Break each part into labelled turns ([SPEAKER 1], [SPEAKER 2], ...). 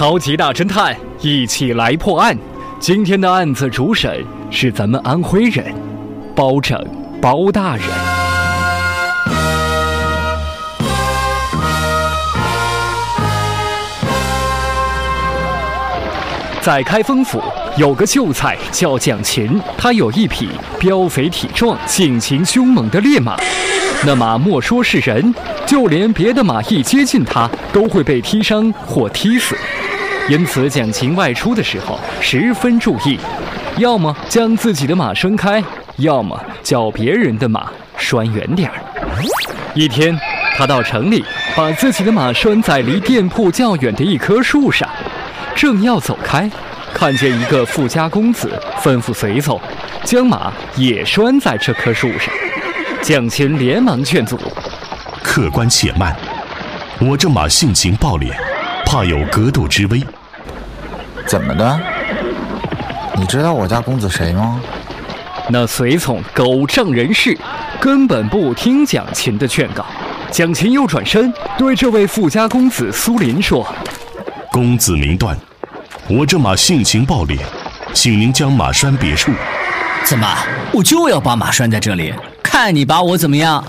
[SPEAKER 1] 超级大侦探，一起来破案。今天的案子主审是咱们安徽人包拯包大人。在开封府有个秀才叫蒋勤，他有一匹膘肥体壮、性情凶猛的烈马。那马莫说是人，就连别的马一接近它，都会被踢伤或踢死。因此，蒋勤外出的时候十分注意，要么将自己的马拴开，要么叫别人的马拴远点儿。一天，他到城里，把自己的马拴在离店铺较远的一棵树上，正要走开，看见一个富家公子，吩咐随从将马也拴在这棵树上。蒋勤连忙劝阻：“
[SPEAKER 2] 客官且慢，我这马性情暴烈，怕有格斗之危。”
[SPEAKER 3] 怎么的？你知道我家公子谁吗？
[SPEAKER 1] 那随从狗仗人势，根本不听蒋勤的劝告。蒋勤又转身对这位富家公子苏林说：“
[SPEAKER 2] 公子明断，我这马性情暴烈，请您将马拴别处。”
[SPEAKER 4] 怎么？我就要把马拴在这里，看你把我怎么样？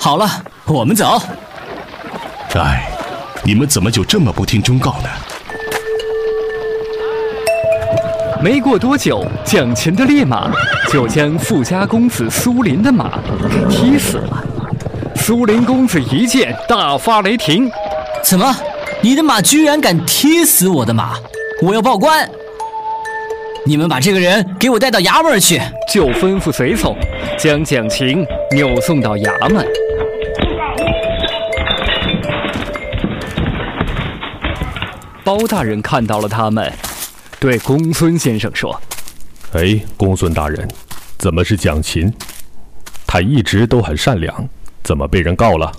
[SPEAKER 4] 好了，我们走。
[SPEAKER 2] 哎，你们怎么就这么不听忠告呢？
[SPEAKER 1] 没过多久，蒋勤的烈马就将富家公子苏林的马给踢死了。苏林公子一见，大发雷霆：“
[SPEAKER 4] 怎么，你的马居然敢踢死我的马？我要报官！你们把这个人给我带到衙门去。”
[SPEAKER 1] 就吩咐随从将蒋勤扭送到衙门。包大人看到了他们。对公孙先生说：“
[SPEAKER 5] 哎，公孙大人，怎么是蒋勤？他一直都很善良，怎么被人告了？”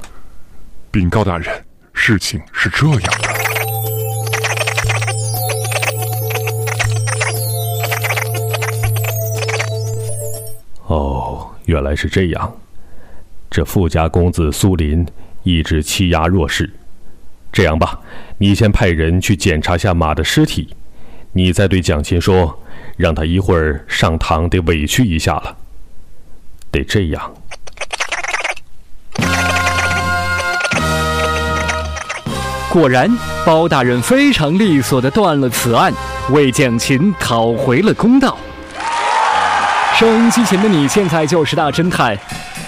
[SPEAKER 6] 禀告大人，事情是这样的。
[SPEAKER 5] 哦，原来是这样。这富家公子苏林一直欺压弱势。这样吧，你先派人去检查下马的尸体。你再对蒋勤说，让他一会儿上堂得委屈一下了，得这样。
[SPEAKER 1] 果然，包大人非常利索的断了此案，为蒋勤讨回了公道。收音机前的你现在就是大侦探，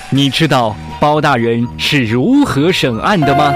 [SPEAKER 1] 你知道包大人是如何审案的吗？